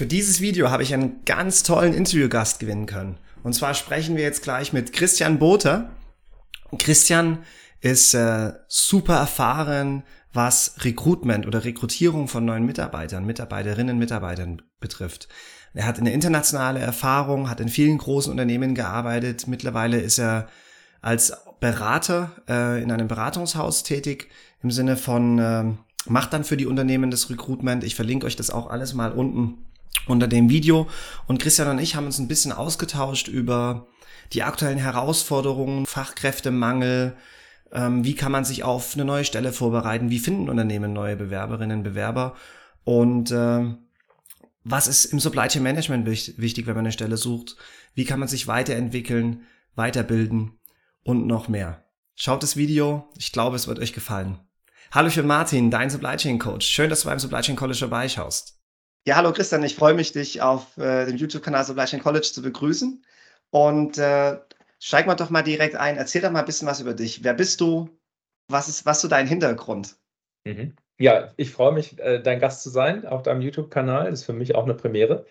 Für dieses Video habe ich einen ganz tollen Interviewgast gewinnen können. Und zwar sprechen wir jetzt gleich mit Christian Boter. Christian ist äh, super erfahren, was Recruitment oder Rekrutierung von neuen Mitarbeitern, Mitarbeiterinnen, Mitarbeitern betrifft. Er hat eine internationale Erfahrung, hat in vielen großen Unternehmen gearbeitet. Mittlerweile ist er als Berater äh, in einem Beratungshaus tätig im Sinne von äh, macht dann für die Unternehmen das Recruitment. Ich verlinke euch das auch alles mal unten unter dem Video. Und Christian und ich haben uns ein bisschen ausgetauscht über die aktuellen Herausforderungen, Fachkräftemangel, ähm, wie kann man sich auf eine neue Stelle vorbereiten, wie finden Unternehmen neue Bewerberinnen, Bewerber und äh, was ist im Supply Chain Management wichtig, wenn man eine Stelle sucht, wie kann man sich weiterentwickeln, weiterbilden und noch mehr. Schaut das Video, ich glaube, es wird euch gefallen. Hallo, bin Martin, dein Supply Chain Coach. Schön, dass du beim Supply Chain College vorbeischaust. Ja, hallo Christian, ich freue mich, dich auf äh, dem YouTube-Kanal Supply College zu begrüßen. Und äh, steig mal doch mal direkt ein. Erzähl doch mal ein bisschen was über dich. Wer bist du? Was ist, was ist so dein Hintergrund? Mhm. Ja, ich freue mich, äh, dein Gast zu sein auf deinem YouTube-Kanal. Das ist für mich auch eine Premiere.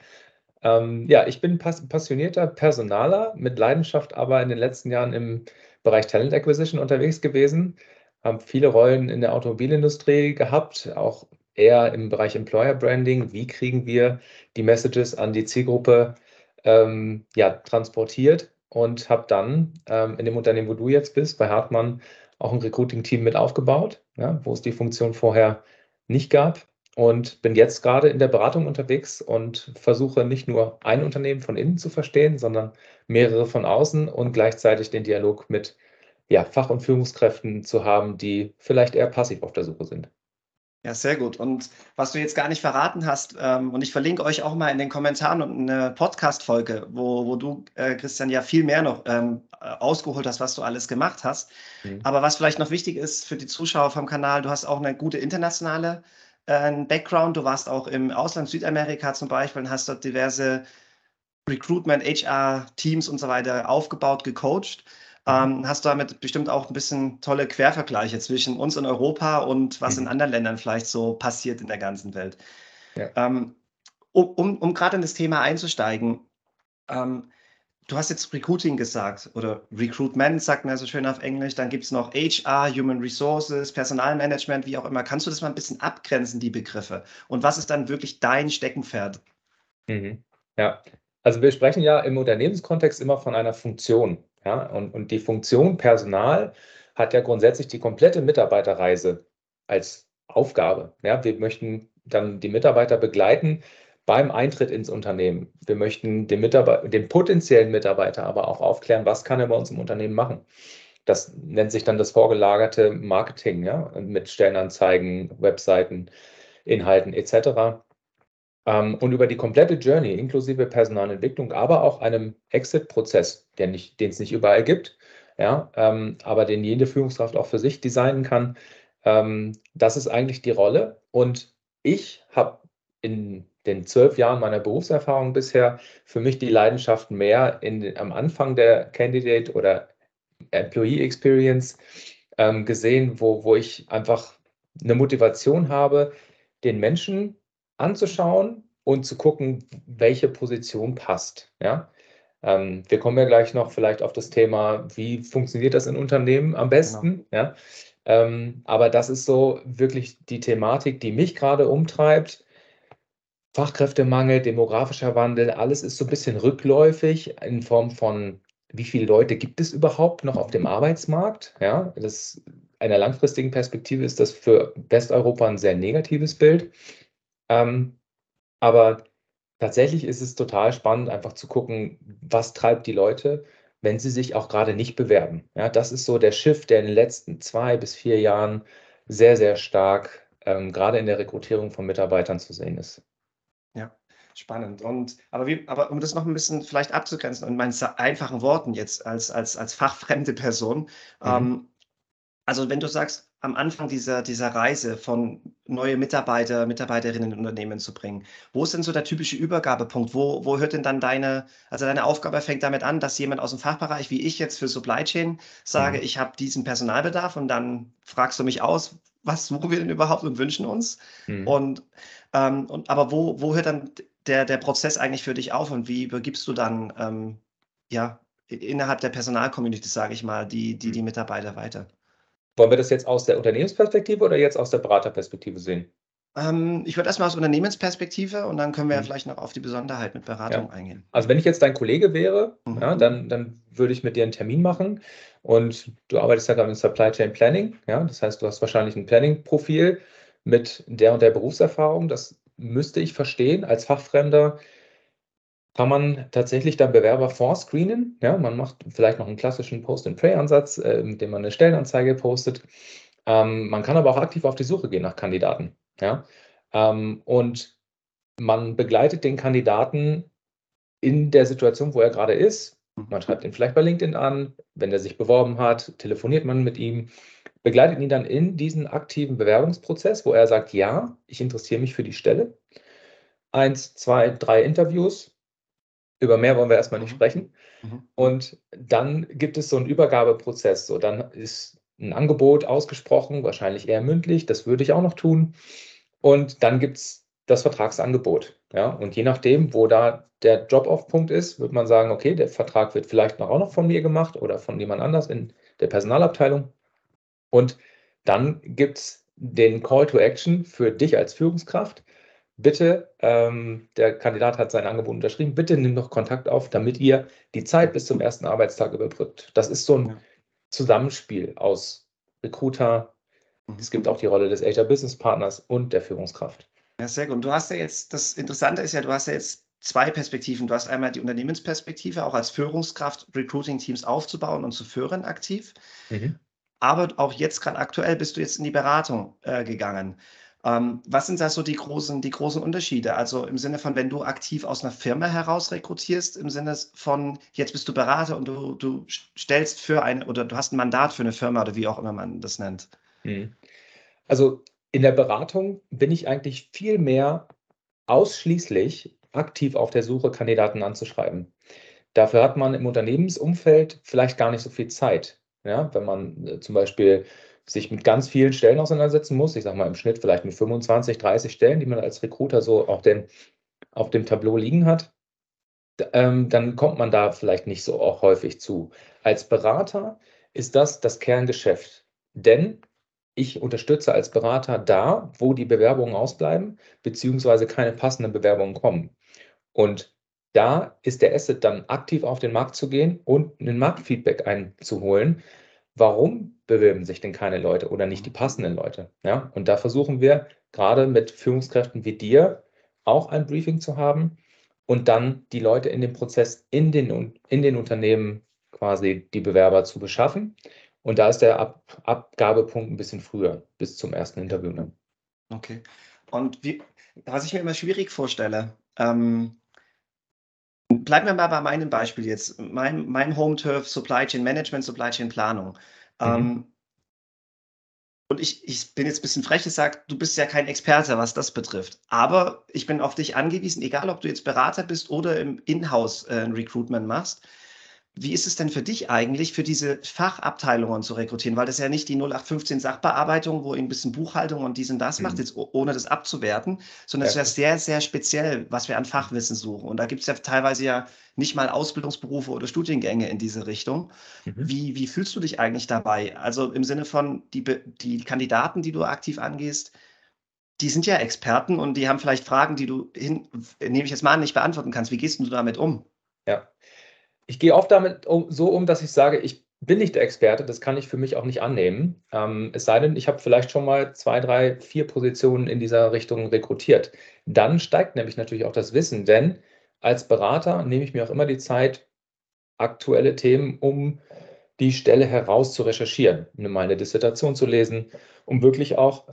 Ähm, ja, ich bin pass passionierter Personaler mit Leidenschaft, aber in den letzten Jahren im Bereich Talent Acquisition unterwegs gewesen. Habe viele Rollen in der Automobilindustrie gehabt, auch eher im Bereich Employer Branding. Wie kriegen wir die Messages an die Zielgruppe ähm, ja, transportiert? Und habe dann ähm, in dem Unternehmen, wo du jetzt bist, bei Hartmann, auch ein Recruiting-Team mit aufgebaut, ja, wo es die Funktion vorher nicht gab. Und bin jetzt gerade in der Beratung unterwegs und versuche nicht nur ein Unternehmen von innen zu verstehen, sondern mehrere von außen und gleichzeitig den Dialog mit ja, Fach- und Führungskräften zu haben, die vielleicht eher passiv auf der Suche sind. Ja, sehr gut. Und was du jetzt gar nicht verraten hast, ähm, und ich verlinke euch auch mal in den Kommentaren und eine Podcast-Folge, wo, wo du, äh, Christian, ja viel mehr noch ähm, äh, ausgeholt hast, was du alles gemacht hast. Mhm. Aber was vielleicht noch wichtig ist für die Zuschauer vom Kanal, du hast auch eine gute internationale äh, Background. Du warst auch im Ausland, Südamerika zum Beispiel, und hast dort diverse Recruitment, HR-Teams und so weiter aufgebaut, gecoacht. Ähm, hast du damit bestimmt auch ein bisschen tolle Quervergleiche zwischen uns in Europa und was mhm. in anderen Ländern vielleicht so passiert in der ganzen Welt. Ja. Ähm, um um, um gerade in das Thema einzusteigen, ähm, du hast jetzt Recruiting gesagt oder Recruitment sagt man ja so schön auf Englisch, dann gibt es noch HR, Human Resources, Personalmanagement, wie auch immer. Kannst du das mal ein bisschen abgrenzen, die Begriffe? Und was ist dann wirklich dein Steckenpferd? Mhm. Ja, also wir sprechen ja im Unternehmenskontext immer von einer Funktion. Ja? Und, und die Funktion Personal hat ja grundsätzlich die komplette Mitarbeiterreise als Aufgabe. Ja? Wir möchten dann die Mitarbeiter begleiten beim Eintritt ins Unternehmen. Wir möchten den, Mitarbeiter, den potenziellen Mitarbeiter aber auch aufklären, was kann er bei uns im Unternehmen machen. Das nennt sich dann das vorgelagerte Marketing, ja, mit Stellenanzeigen, Webseiten, Inhalten etc. Ähm, und über die komplette Journey, inklusive Personalentwicklung, aber auch einem Exit-Prozess, den es nicht überall gibt, ja, ähm, aber den jede Führungskraft auch für sich designen kann. Ähm, das ist eigentlich die Rolle. Und ich habe in den zwölf Jahren meiner Berufserfahrung bisher für mich die Leidenschaft mehr in, am Anfang der Candidate oder Employee Experience ähm, gesehen, wo, wo ich einfach eine Motivation habe, den Menschen anzuschauen und zu gucken, welche Position passt. Ja? Ähm, wir kommen ja gleich noch vielleicht auf das Thema, wie funktioniert das in Unternehmen am besten. Genau. Ja? Ähm, aber das ist so wirklich die Thematik, die mich gerade umtreibt. Fachkräftemangel, demografischer Wandel, alles ist so ein bisschen rückläufig in Form von, wie viele Leute gibt es überhaupt noch auf dem Arbeitsmarkt? Ja, das einer langfristigen Perspektive ist das für Westeuropa ein sehr negatives Bild. Ähm, aber tatsächlich ist es total spannend, einfach zu gucken, was treibt die Leute, wenn sie sich auch gerade nicht bewerben. Ja, das ist so der Shift, der in den letzten zwei bis vier Jahren sehr, sehr stark ähm, gerade in der Rekrutierung von Mitarbeitern zu sehen ist. Ja, spannend. Und aber wie, aber um das noch ein bisschen vielleicht abzugrenzen und meinen einfachen Worten jetzt als, als, als fachfremde Person, mhm. ähm, also wenn du sagst, am Anfang dieser, dieser Reise von neue Mitarbeiter, Mitarbeiterinnen in Unternehmen zu bringen. Wo ist denn so der typische Übergabepunkt? Wo, wo hört denn dann deine, also deine Aufgabe fängt damit an, dass jemand aus dem Fachbereich, wie ich jetzt für Supply Chain, sage, mhm. ich habe diesen Personalbedarf und dann fragst du mich aus, was suchen wir denn überhaupt und wünschen uns? Mhm. Und, ähm, und aber wo, wo hört dann der, der Prozess eigentlich für dich auf und wie übergibst du dann ähm, ja, innerhalb der Personalcommunity, sage ich mal, die, die, die Mitarbeiter weiter? Wollen wir das jetzt aus der Unternehmensperspektive oder jetzt aus der Beraterperspektive sehen? Ähm, ich würde erstmal aus Unternehmensperspektive und dann können wir ja mhm. vielleicht noch auf die Besonderheit mit Beratung ja. eingehen. Also wenn ich jetzt dein Kollege wäre, mhm. ja, dann, dann würde ich mit dir einen Termin machen und du arbeitest ja gerade in Supply Chain Planning. Ja, das heißt, du hast wahrscheinlich ein Planning-Profil mit der und der Berufserfahrung. Das müsste ich verstehen. Als Fachfremder kann man tatsächlich dann Bewerber vorscreenen. Ja, man macht vielleicht noch einen klassischen Post-and-Pray-Ansatz, äh, mit dem man eine Stellenanzeige postet. Ähm, man kann aber auch aktiv auf die Suche gehen nach Kandidaten. Ja? Ähm, und man begleitet den Kandidaten in der Situation, wo er gerade ist. Man schreibt ihn vielleicht bei LinkedIn an, wenn er sich beworben hat, telefoniert man mit ihm, begleitet ihn dann in diesen aktiven Bewerbungsprozess, wo er sagt, ja, ich interessiere mich für die Stelle. Eins, zwei, drei Interviews. Über mehr wollen wir erstmal nicht mhm. sprechen. Mhm. Und dann gibt es so einen Übergabeprozess. So, dann ist ein Angebot ausgesprochen, wahrscheinlich eher mündlich, das würde ich auch noch tun. Und dann gibt es das Vertragsangebot. Ja? Und je nachdem, wo da der Drop-off-Punkt ist, wird man sagen, okay, der Vertrag wird vielleicht noch auch noch von mir gemacht oder von jemand anders in der Personalabteilung. Und dann gibt es den Call to Action für dich als Führungskraft. Bitte, ähm, der Kandidat hat sein Angebot unterschrieben, bitte nimm noch Kontakt auf, damit ihr die Zeit bis zum ersten Arbeitstag überbrückt. Das ist so ein Zusammenspiel aus Recruiter, es gibt auch die Rolle des HR Business Partners und der Führungskraft. Ja, sehr gut. Und du hast ja jetzt, das Interessante ist ja, du hast ja jetzt zwei Perspektiven. Du hast einmal die Unternehmensperspektive, auch als Führungskraft Recruiting-Teams aufzubauen und zu führen aktiv. Mhm. Aber auch jetzt gerade aktuell bist du jetzt in die Beratung äh, gegangen. Ähm, was sind da so die großen, die großen Unterschiede? Also im Sinne von, wenn du aktiv aus einer Firma heraus rekrutierst, im Sinne von, jetzt bist du Berater und du, du stellst für eine oder du hast ein Mandat für eine Firma oder wie auch immer man das nennt. Mhm. Also in der Beratung bin ich eigentlich viel mehr ausschließlich aktiv auf der Suche, Kandidaten anzuschreiben. Dafür hat man im Unternehmensumfeld vielleicht gar nicht so viel Zeit. Ja, wenn man äh, zum Beispiel sich mit ganz vielen Stellen auseinandersetzen muss, ich sage mal im Schnitt vielleicht mit 25, 30 Stellen, die man als Recruiter so auf, den, auf dem Tableau liegen hat, ähm, dann kommt man da vielleicht nicht so auch häufig zu. Als Berater ist das das Kerngeschäft. Denn ich unterstütze als Berater da, wo die Bewerbungen ausbleiben, beziehungsweise keine passenden Bewerbungen kommen. Und da ist der Asset dann aktiv auf den Markt zu gehen und ein Marktfeedback einzuholen. Warum bewerben sich denn keine Leute oder nicht die passenden Leute? Ja, und da versuchen wir gerade mit Führungskräften wie dir auch ein Briefing zu haben und dann die Leute in dem Prozess in den, in den Unternehmen quasi die Bewerber zu beschaffen und da ist der Ab Abgabepunkt ein bisschen früher, bis zum ersten Interview. Ne? Okay. Und wie, was ich mir immer schwierig vorstelle, ähm, bleiben wir mal bei meinem Beispiel jetzt, mein, mein Home-Turf Supply Chain Management, Supply Chain Planung. Mhm. Ähm, und ich, ich bin jetzt ein bisschen frech gesagt, du bist ja kein Experte, was das betrifft. Aber ich bin auf dich angewiesen, egal ob du jetzt Berater bist oder im Inhouse äh, Recruitment machst. Wie ist es denn für dich eigentlich, für diese Fachabteilungen zu rekrutieren? Weil das ja nicht die 0815 Sachbearbeitung, wo ihr ein bisschen Buchhaltung und dies und das mhm. macht, jetzt ohne das abzuwerten, sondern es ja. wäre sehr, sehr speziell, was wir an Fachwissen suchen. Und da gibt es ja teilweise ja nicht mal Ausbildungsberufe oder Studiengänge in diese Richtung. Mhm. Wie, wie fühlst du dich eigentlich dabei? Also im Sinne von die, die Kandidaten, die du aktiv angehst, die sind ja Experten und die haben vielleicht Fragen, die du, hin, nehme ich jetzt mal an, nicht beantworten kannst. Wie gehst du damit um? Ja, ich gehe oft damit um, so um, dass ich sage, ich bin nicht der Experte, das kann ich für mich auch nicht annehmen. Ähm, es sei denn, ich habe vielleicht schon mal zwei, drei, vier Positionen in dieser Richtung rekrutiert. Dann steigt nämlich natürlich auch das Wissen, denn als Berater nehme ich mir auch immer die Zeit, aktuelle Themen, um die Stelle heraus zu recherchieren, um meine Dissertation zu lesen, um wirklich auch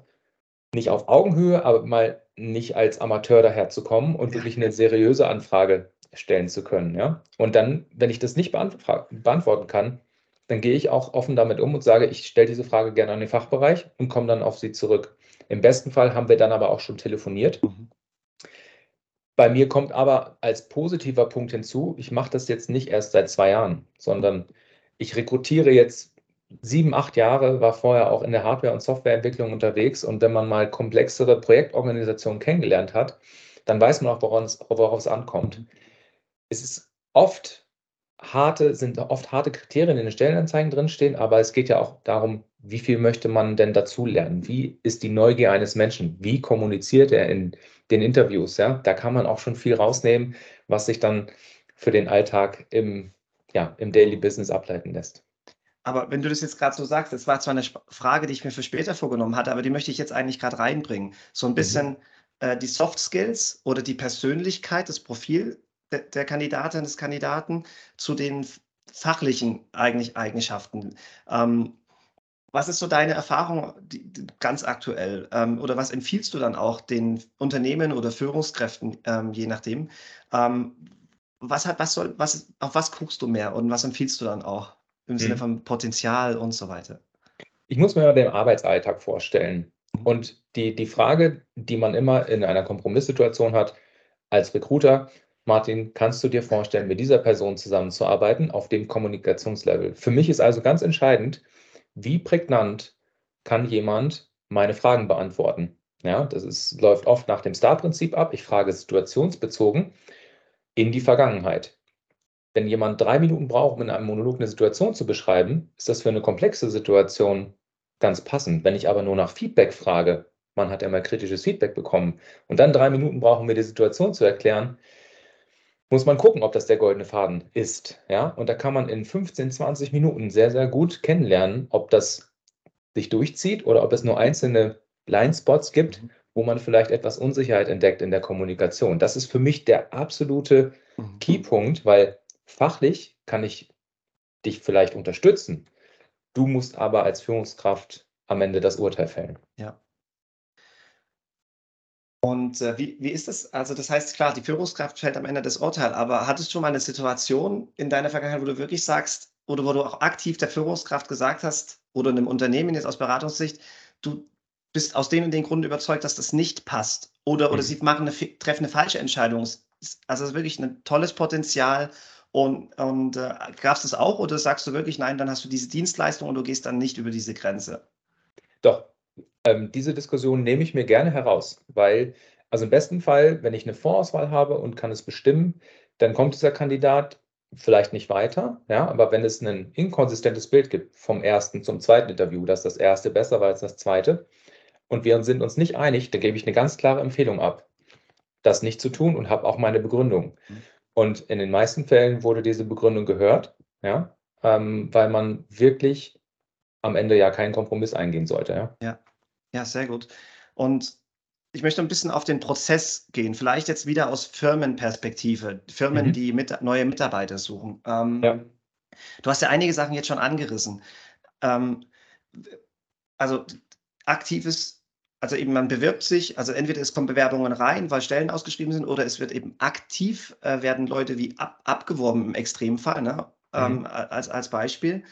nicht auf Augenhöhe, aber mal nicht als Amateur daherzukommen und wirklich eine seriöse Anfrage stellen zu können. Ja? Und dann, wenn ich das nicht beantworten kann, dann gehe ich auch offen damit um und sage, ich stelle diese Frage gerne an den Fachbereich und komme dann auf Sie zurück. Im besten Fall haben wir dann aber auch schon telefoniert. Mhm. Bei mir kommt aber als positiver Punkt hinzu, ich mache das jetzt nicht erst seit zwei Jahren, sondern ich rekrutiere jetzt sieben, acht Jahre, war vorher auch in der Hardware- und Softwareentwicklung unterwegs. Und wenn man mal komplexere Projektorganisationen kennengelernt hat, dann weiß man auch, worauf es, worauf es ankommt. Es ist oft harte, sind oft harte Kriterien in den Stellenanzeigen drinstehen, aber es geht ja auch darum, wie viel möchte man denn dazulernen? Wie ist die Neugier eines Menschen? Wie kommuniziert er in den Interviews? Ja, da kann man auch schon viel rausnehmen, was sich dann für den Alltag im, ja, im Daily Business ableiten lässt. Aber wenn du das jetzt gerade so sagst, das war zwar eine Frage, die ich mir für später vorgenommen hatte, aber die möchte ich jetzt eigentlich gerade reinbringen. So ein mhm. bisschen mhm. äh, die Soft Skills oder die Persönlichkeit, das Profil der, der Kandidatin, des Kandidaten zu den fachlichen eigentlich Eigenschaften. Ähm, was ist so deine Erfahrung die, die, ganz aktuell? Ähm, oder was empfiehlst du dann auch den Unternehmen oder Führungskräften, ähm, je nachdem? Ähm, was hat, was soll, was, auf was guckst du mehr und was empfiehlst du dann auch? im Sinne mhm. von Potenzial und so weiter. Ich muss mir mal den Arbeitsalltag vorstellen. Mhm. Und die, die Frage, die man immer in einer Kompromisssituation hat, als Recruiter, Martin, kannst du dir vorstellen, mit dieser Person zusammenzuarbeiten auf dem Kommunikationslevel? Für mich ist also ganz entscheidend, wie prägnant kann jemand meine Fragen beantworten? Ja, das ist, läuft oft nach dem Star-Prinzip ab. Ich frage situationsbezogen in die Vergangenheit. Wenn jemand drei Minuten braucht, um in einem Monolog eine Situation zu beschreiben, ist das für eine komplexe Situation ganz passend. Wenn ich aber nur nach Feedback frage, man hat ja mal kritisches Feedback bekommen und dann drei Minuten brauchen, um mir die Situation zu erklären, muss man gucken, ob das der goldene Faden ist. Ja? Und da kann man in 15, 20 Minuten sehr, sehr gut kennenlernen, ob das sich durchzieht oder ob es nur einzelne Blindspots gibt, wo man vielleicht etwas Unsicherheit entdeckt in der Kommunikation. Das ist für mich der absolute mhm. Keypunkt, weil Fachlich kann ich dich vielleicht unterstützen. Du musst aber als Führungskraft am Ende das Urteil fällen. Und äh, wie, wie ist das? Also, das heißt, klar, die Führungskraft fällt am Ende das Urteil, aber hattest du schon mal eine Situation in deiner Vergangenheit, wo du wirklich sagst, oder wo du auch aktiv der Führungskraft gesagt hast, oder einem Unternehmen jetzt aus Beratungssicht, du bist aus dem und dem Grund überzeugt, dass das nicht passt? Oder, oder mhm. sie machen eine, treffen eine falsche Entscheidung? Also, es ist wirklich ein tolles Potenzial und, und äh, gab es das auch oder sagst du wirklich, nein, dann hast du diese Dienstleistung und du gehst dann nicht über diese Grenze? Doch, ähm, diese Diskussion nehme ich mir gerne heraus, weil, also im besten Fall, wenn ich eine Vorauswahl habe und kann es bestimmen, dann kommt dieser Kandidat vielleicht nicht weiter, ja, aber wenn es ein inkonsistentes Bild gibt vom ersten zum zweiten Interview, dass das erste besser war als das zweite und wir sind uns nicht einig, dann gebe ich eine ganz klare Empfehlung ab, das nicht zu tun und habe auch meine Begründung. Mhm. Und in den meisten Fällen wurde diese Begründung gehört, ja, ähm, weil man wirklich am Ende ja keinen Kompromiss eingehen sollte. Ja, ja, ja sehr gut. Und ich möchte ein bisschen auf den Prozess gehen, vielleicht jetzt wieder aus Firmenperspektive, Firmen, mhm. die mit, neue Mitarbeiter suchen. Ähm, ja. Du hast ja einige Sachen jetzt schon angerissen. Ähm, also aktives also eben man bewirbt sich, also entweder es kommen Bewerbungen rein, weil Stellen ausgeschrieben sind, oder es wird eben aktiv, äh, werden Leute wie ab, abgeworben im Extremfall, ne? Ähm, mhm. als, als Beispiel.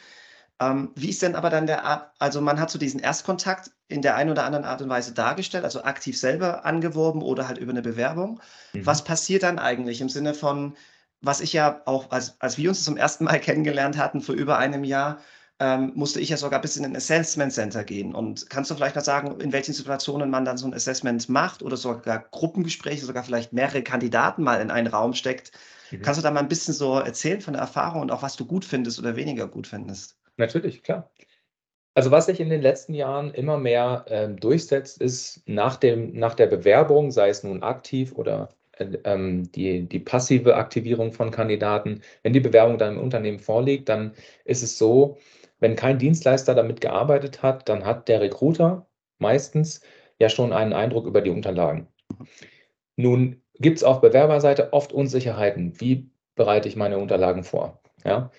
Ähm, wie ist denn aber dann der, also man hat so diesen Erstkontakt in der einen oder anderen Art und Weise dargestellt, also aktiv selber angeworben oder halt über eine Bewerbung. Mhm. Was passiert dann eigentlich im Sinne von, was ich ja auch, als, als wir uns zum ersten Mal kennengelernt hatten vor über einem Jahr, ähm, musste ich ja sogar bis in ein Assessment Center gehen. Und kannst du vielleicht noch sagen, in welchen Situationen man dann so ein Assessment macht oder sogar Gruppengespräche, sogar vielleicht mehrere Kandidaten mal in einen Raum steckt? Mhm. Kannst du da mal ein bisschen so erzählen von der Erfahrung und auch was du gut findest oder weniger gut findest? Natürlich, klar. Also was sich in den letzten Jahren immer mehr ähm, durchsetzt, ist nach, dem, nach der Bewerbung, sei es nun aktiv oder äh, ähm, die, die passive Aktivierung von Kandidaten, wenn die Bewerbung dann im Unternehmen vorliegt, dann ist es so, wenn kein Dienstleister damit gearbeitet hat, dann hat der Recruiter meistens ja schon einen Eindruck über die Unterlagen. Nun gibt es auf Bewerberseite oft Unsicherheiten. Wie bereite ich meine Unterlagen vor? Ja?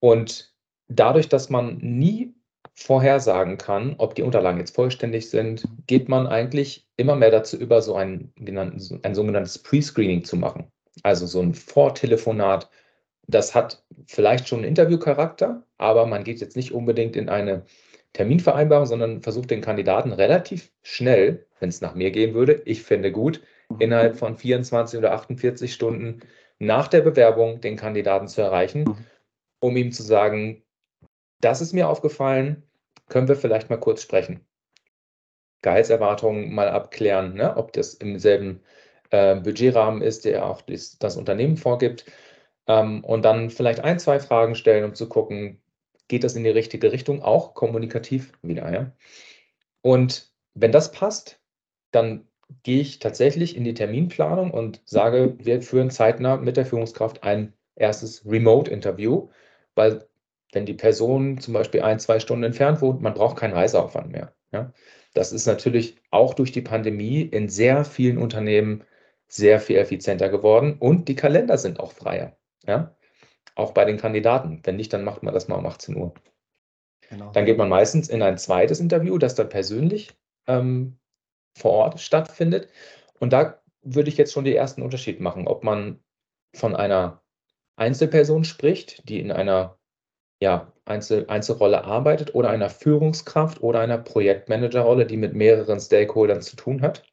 Und dadurch, dass man nie vorhersagen kann, ob die Unterlagen jetzt vollständig sind, geht man eigentlich immer mehr dazu über, so ein, ein sogenanntes Pre-Screening zu machen. Also so ein Vortelefonat das hat vielleicht schon einen Interviewcharakter, aber man geht jetzt nicht unbedingt in eine Terminvereinbarung, sondern versucht den Kandidaten relativ schnell, wenn es nach mir gehen würde, ich finde gut, mhm. innerhalb von 24 oder 48 Stunden nach der Bewerbung den Kandidaten zu erreichen, mhm. um ihm zu sagen, das ist mir aufgefallen, können wir vielleicht mal kurz sprechen. Gehaltserwartungen mal abklären, ne? ob das im selben äh, Budgetrahmen ist, der auch das, das Unternehmen vorgibt. Ähm, und dann vielleicht ein, zwei Fragen stellen, um zu gucken, geht das in die richtige Richtung, auch kommunikativ wieder. Ja? Und wenn das passt, dann gehe ich tatsächlich in die Terminplanung und sage, wir führen zeitnah mit der Führungskraft ein erstes Remote-Interview, weil wenn die Person zum Beispiel ein, zwei Stunden entfernt wohnt, man braucht keinen Reiseaufwand mehr. Ja? Das ist natürlich auch durch die Pandemie in sehr vielen Unternehmen sehr viel effizienter geworden und die Kalender sind auch freier. Ja? Auch bei den Kandidaten. Wenn nicht, dann macht man das mal um 18 Uhr. Genau. Dann geht man meistens in ein zweites Interview, das dann persönlich ähm, vor Ort stattfindet. Und da würde ich jetzt schon die ersten Unterschied machen, ob man von einer Einzelperson spricht, die in einer ja, Einzel Einzelrolle arbeitet oder einer Führungskraft oder einer Projektmanagerrolle, die mit mehreren Stakeholdern zu tun hat.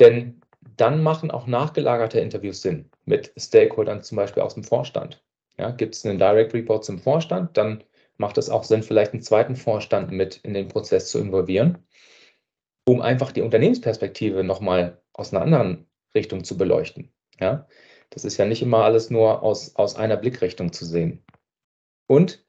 Denn dann machen auch nachgelagerte Interviews Sinn mit Stakeholdern, zum Beispiel aus dem Vorstand. Ja, Gibt es einen Direct Report zum Vorstand, dann macht es auch Sinn, vielleicht einen zweiten Vorstand mit in den Prozess zu involvieren, um einfach die Unternehmensperspektive nochmal aus einer anderen Richtung zu beleuchten. Ja, das ist ja nicht immer alles nur aus, aus einer Blickrichtung zu sehen. Und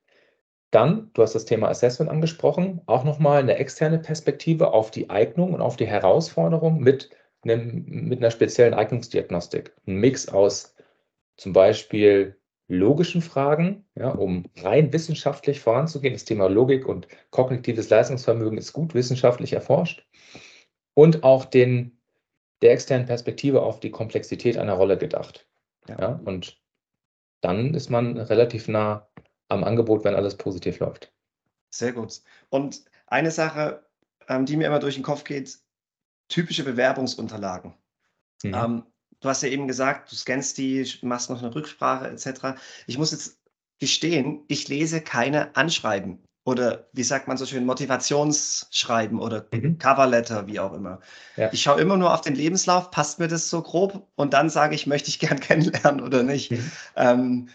dann, du hast das Thema Assessment angesprochen, auch nochmal eine externe Perspektive auf die Eignung und auf die Herausforderung mit, einem, mit einer speziellen Eignungsdiagnostik. Ein Mix aus zum Beispiel logischen Fragen, ja, um rein wissenschaftlich voranzugehen. Das Thema Logik und kognitives Leistungsvermögen ist gut wissenschaftlich erforscht. Und auch den, der externen Perspektive auf die Komplexität einer Rolle gedacht. Ja. ja und dann ist man relativ nah am Angebot, wenn alles positiv läuft. Sehr gut. Und eine Sache, ähm, die mir immer durch den Kopf geht, typische Bewerbungsunterlagen. Mhm. Ähm, du hast ja eben gesagt, du scannst die, machst noch eine Rücksprache etc. Ich muss jetzt gestehen, ich lese keine Anschreiben oder wie sagt man so schön, Motivationsschreiben oder mhm. Coverletter, wie auch immer. Ja. Ich schaue immer nur auf den Lebenslauf, passt mir das so grob und dann sage ich, möchte ich gern kennenlernen oder nicht. Mhm. Ähm,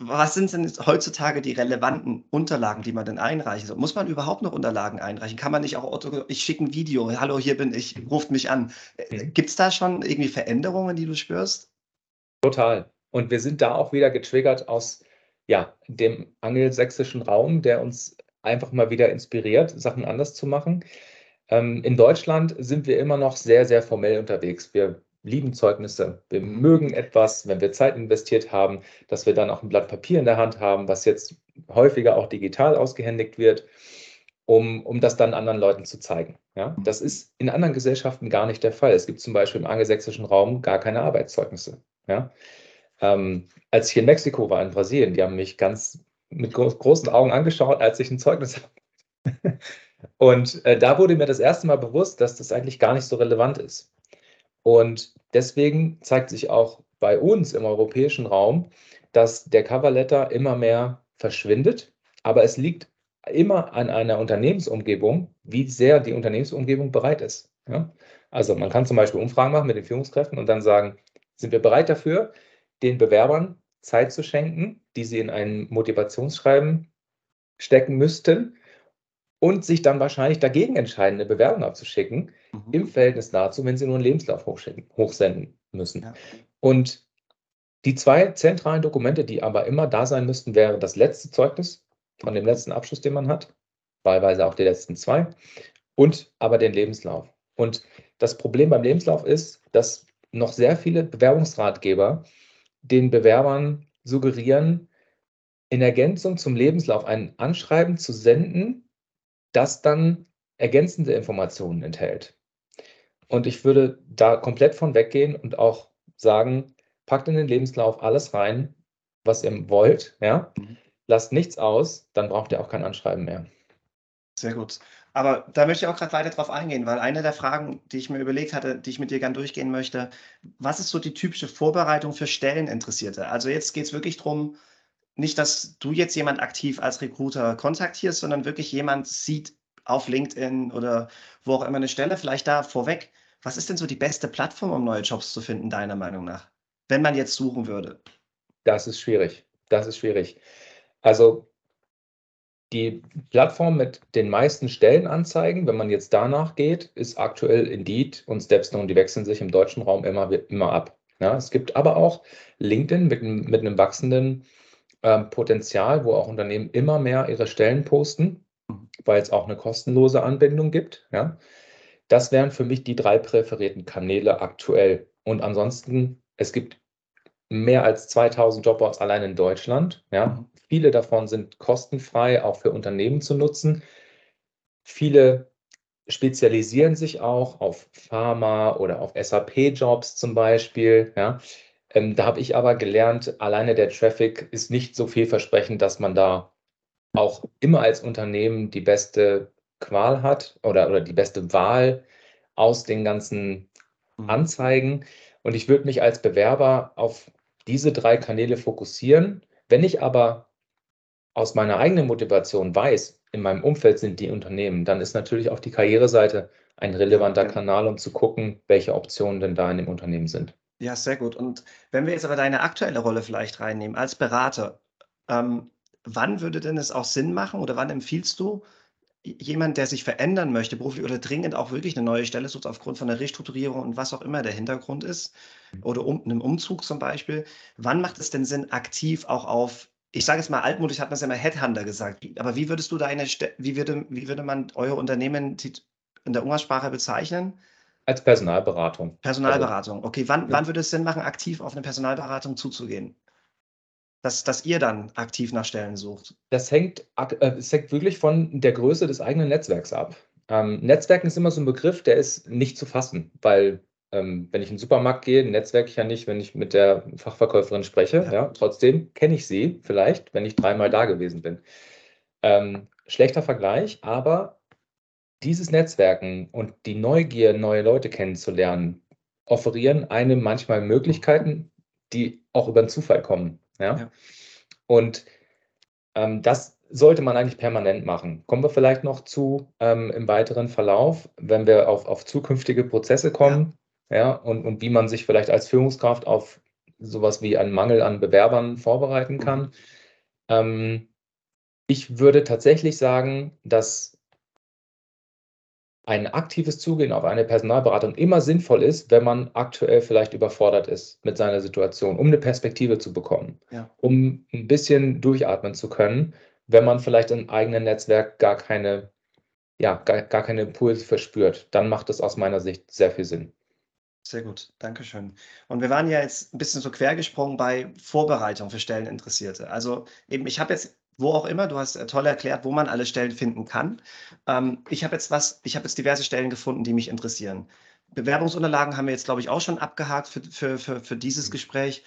was sind denn heutzutage die relevanten Unterlagen, die man denn einreichen soll? Muss man überhaupt noch Unterlagen einreichen? Kann man nicht auch, ich schicke ein Video, hallo, hier bin ich, ruft mich an. Äh. Gibt es da schon irgendwie Veränderungen, die du spürst? Total. Und wir sind da auch wieder getriggert aus ja, dem angelsächsischen Raum, der uns einfach mal wieder inspiriert, Sachen anders zu machen. Ähm, in Deutschland sind wir immer noch sehr, sehr formell unterwegs. Wir lieben Zeugnisse. Wir mögen etwas, wenn wir Zeit investiert haben, dass wir dann auch ein Blatt Papier in der Hand haben, was jetzt häufiger auch digital ausgehändigt wird, um, um das dann anderen Leuten zu zeigen. Ja? Das ist in anderen Gesellschaften gar nicht der Fall. Es gibt zum Beispiel im angelsächsischen Raum gar keine Arbeitszeugnisse. Ja? Ähm, als ich in Mexiko war, in Brasilien, die haben mich ganz mit groß, großen Augen angeschaut, als ich ein Zeugnis habe. Und äh, da wurde mir das erste Mal bewusst, dass das eigentlich gar nicht so relevant ist. Und deswegen zeigt sich auch bei uns im europäischen Raum, dass der Coverletter immer mehr verschwindet. Aber es liegt immer an einer Unternehmensumgebung, wie sehr die Unternehmensumgebung bereit ist. Ja? Also man kann zum Beispiel Umfragen machen mit den Führungskräften und dann sagen, sind wir bereit dafür, den Bewerbern Zeit zu schenken, die sie in ein Motivationsschreiben stecken müssten und sich dann wahrscheinlich dagegen entscheiden, eine Bewerbung abzuschicken, mhm. im Verhältnis dazu, wenn sie nur einen Lebenslauf hochsenden müssen. Ja. Und die zwei zentralen Dokumente, die aber immer da sein müssten, wäre das letzte Zeugnis von dem letzten Abschluss, den man hat, wahlweise auch die letzten zwei, und aber den Lebenslauf. Und das Problem beim Lebenslauf ist, dass noch sehr viele Bewerbungsratgeber den Bewerbern suggerieren, in Ergänzung zum Lebenslauf ein Anschreiben zu senden, das dann ergänzende Informationen enthält. Und ich würde da komplett von weggehen und auch sagen, packt in den Lebenslauf alles rein, was ihr wollt, ja. Mhm. Lasst nichts aus, dann braucht ihr auch kein Anschreiben mehr. Sehr gut. Aber da möchte ich auch gerade weiter drauf eingehen, weil eine der Fragen, die ich mir überlegt hatte, die ich mit dir gerne durchgehen möchte, was ist so die typische Vorbereitung für Stelleninteressierte? Also jetzt geht es wirklich darum, nicht, dass du jetzt jemand aktiv als Recruiter kontaktierst, sondern wirklich jemand sieht auf LinkedIn oder wo auch immer eine Stelle, vielleicht da vorweg. Was ist denn so die beste Plattform, um neue Jobs zu finden, deiner Meinung nach? Wenn man jetzt suchen würde. Das ist schwierig. Das ist schwierig. Also die Plattform mit den meisten Stellenanzeigen, wenn man jetzt danach geht, ist aktuell Indeed und Stepstone, die wechseln sich im deutschen Raum immer, immer ab. Ja, es gibt aber auch LinkedIn mit, mit einem wachsenden äh, Potenzial, wo auch Unternehmen immer mehr ihre Stellen posten, weil es auch eine kostenlose Anbindung gibt. Ja. Das wären für mich die drei präferierten Kanäle aktuell. Und ansonsten, es gibt mehr als 2000 Jobboards allein in Deutschland. Ja. Mhm. Viele davon sind kostenfrei, auch für Unternehmen zu nutzen. Viele spezialisieren sich auch auf Pharma oder auf SAP-Jobs zum Beispiel. Ja. Ähm, da habe ich aber gelernt, alleine der Traffic ist nicht so vielversprechend, dass man da auch immer als Unternehmen die beste Qual hat oder, oder die beste Wahl aus den ganzen mhm. Anzeigen. Und ich würde mich als Bewerber auf diese drei Kanäle fokussieren. Wenn ich aber aus meiner eigenen Motivation weiß, in meinem Umfeld sind die Unternehmen, dann ist natürlich auch die Karriereseite ein relevanter. Kanal, um zu gucken, welche Optionen denn da in dem Unternehmen sind. Ja, sehr gut. Und wenn wir jetzt aber deine aktuelle Rolle vielleicht reinnehmen als Berater, ähm, wann würde denn es auch Sinn machen oder wann empfiehlst du jemand, der sich verändern möchte, beruflich oder dringend auch wirklich eine neue Stelle sucht aufgrund von der Restrukturierung und was auch immer der Hintergrund ist oder um, einem Umzug zum Beispiel, wann macht es denn Sinn, aktiv auch auf, ich sage es mal altmodisch, hat man es ja immer Headhunter gesagt, aber wie würdest du deine, wie würde, wie würde man euer Unternehmen in der Umgangssprache bezeichnen? Als Personalberatung. Personalberatung. Okay, wann, ja. wann würde es Sinn machen, aktiv auf eine Personalberatung zuzugehen? Dass, dass ihr dann aktiv nach Stellen sucht? Das hängt, äh, es hängt wirklich von der Größe des eigenen Netzwerks ab. Ähm, Netzwerken ist immer so ein Begriff, der ist nicht zu fassen, weil ähm, wenn ich in den Supermarkt gehe, netzwerke ich ja nicht, wenn ich mit der Fachverkäuferin spreche. Ja. ja trotzdem kenne ich sie vielleicht, wenn ich dreimal da gewesen bin. Ähm, schlechter Vergleich, aber dieses Netzwerken und die Neugier, neue Leute kennenzulernen, offerieren einem manchmal Möglichkeiten, die auch über den Zufall kommen. Ja? ja. Und ähm, das sollte man eigentlich permanent machen. Kommen wir vielleicht noch zu ähm, im weiteren Verlauf, wenn wir auf, auf zukünftige Prozesse kommen, ja, ja und, und wie man sich vielleicht als Führungskraft auf sowas wie einen Mangel an Bewerbern vorbereiten kann. Mhm. Ähm, ich würde tatsächlich sagen, dass ein aktives Zugehen auf eine Personalberatung immer sinnvoll ist, wenn man aktuell vielleicht überfordert ist mit seiner Situation, um eine Perspektive zu bekommen, ja. um ein bisschen durchatmen zu können, wenn man vielleicht im eigenen Netzwerk gar keine, ja, gar, gar keine Impulse verspürt. Dann macht es aus meiner Sicht sehr viel Sinn. Sehr gut, danke schön. Und wir waren ja jetzt ein bisschen so quergesprungen bei Vorbereitung für Stelleninteressierte. Also eben, ich habe jetzt wo auch immer. Du hast äh, toll erklärt, wo man alle Stellen finden kann. Ähm, ich habe jetzt was, ich habe jetzt diverse Stellen gefunden, die mich interessieren. Bewerbungsunterlagen haben wir jetzt, glaube ich, auch schon abgehakt für, für, für, für dieses mhm. Gespräch.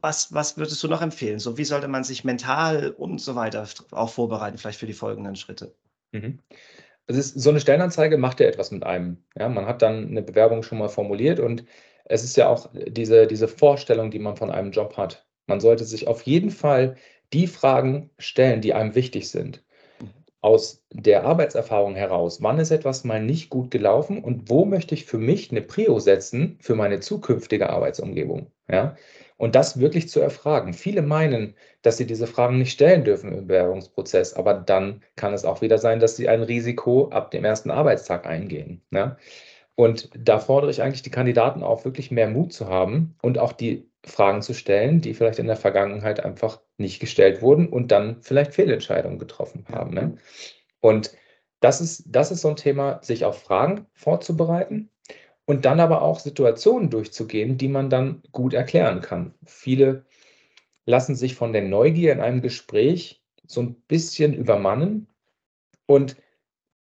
Was, was würdest du noch empfehlen? So, wie sollte man sich mental und so weiter auch vorbereiten, vielleicht für die folgenden Schritte? Mhm. Es ist, so eine Stellenanzeige macht ja etwas mit einem. Ja, man hat dann eine Bewerbung schon mal formuliert und es ist ja auch diese, diese Vorstellung, die man von einem Job hat. Man sollte sich auf jeden Fall die Fragen stellen, die einem wichtig sind. Aus der Arbeitserfahrung heraus, wann ist etwas mal nicht gut gelaufen und wo möchte ich für mich eine Prio setzen für meine zukünftige Arbeitsumgebung? Ja? Und das wirklich zu erfragen. Viele meinen, dass sie diese Fragen nicht stellen dürfen im Bewerbungsprozess, aber dann kann es auch wieder sein, dass sie ein Risiko ab dem ersten Arbeitstag eingehen. Ja? Und da fordere ich eigentlich die Kandidaten auf, wirklich mehr Mut zu haben und auch die Fragen zu stellen, die vielleicht in der Vergangenheit einfach nicht gestellt wurden und dann vielleicht Fehlentscheidungen getroffen haben. Ne? Und das ist, das ist so ein Thema, sich auf Fragen vorzubereiten und dann aber auch Situationen durchzugehen, die man dann gut erklären kann. Viele lassen sich von der Neugier in einem Gespräch so ein bisschen übermannen und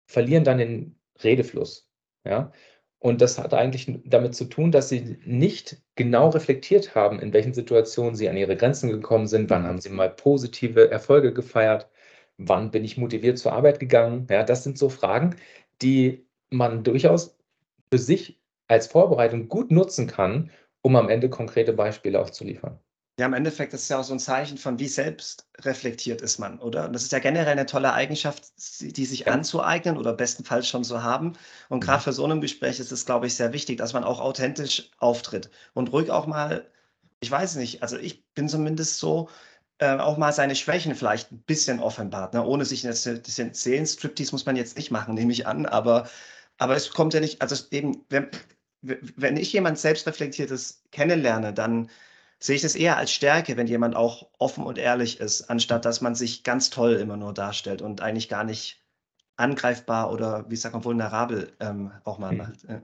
verlieren dann den Redefluss. Ja? Und das hat eigentlich damit zu tun, dass sie nicht genau reflektiert haben, in welchen Situationen sie an ihre Grenzen gekommen sind, wann haben sie mal positive Erfolge gefeiert, wann bin ich motiviert zur Arbeit gegangen. Ja, das sind so Fragen, die man durchaus für sich als Vorbereitung gut nutzen kann, um am Ende konkrete Beispiele auch zu liefern. Ja, im Endeffekt ist es ja auch so ein Zeichen von, wie selbst reflektiert ist man, oder? Und das ist ja generell eine tolle Eigenschaft, die sich ja. anzueignen oder bestenfalls schon zu haben. Und gerade mhm. für so ein Gespräch ist es, glaube ich, sehr wichtig, dass man auch authentisch auftritt und ruhig auch mal, ich weiß nicht, also ich bin zumindest so, äh, auch mal seine Schwächen vielleicht ein bisschen offenbart, ne? ohne sich das, das erzählen. Striptease muss man jetzt nicht machen, nehme ich an, aber, aber es kommt ja nicht, also eben, wenn, wenn ich jemand selbstreflektiertes kennenlerne, dann sehe ich das eher als Stärke, wenn jemand auch offen und ehrlich ist, anstatt dass man sich ganz toll immer nur darstellt und eigentlich gar nicht angreifbar oder wie sagt man vulnerabel ähm, auch mal mhm. macht. Ja.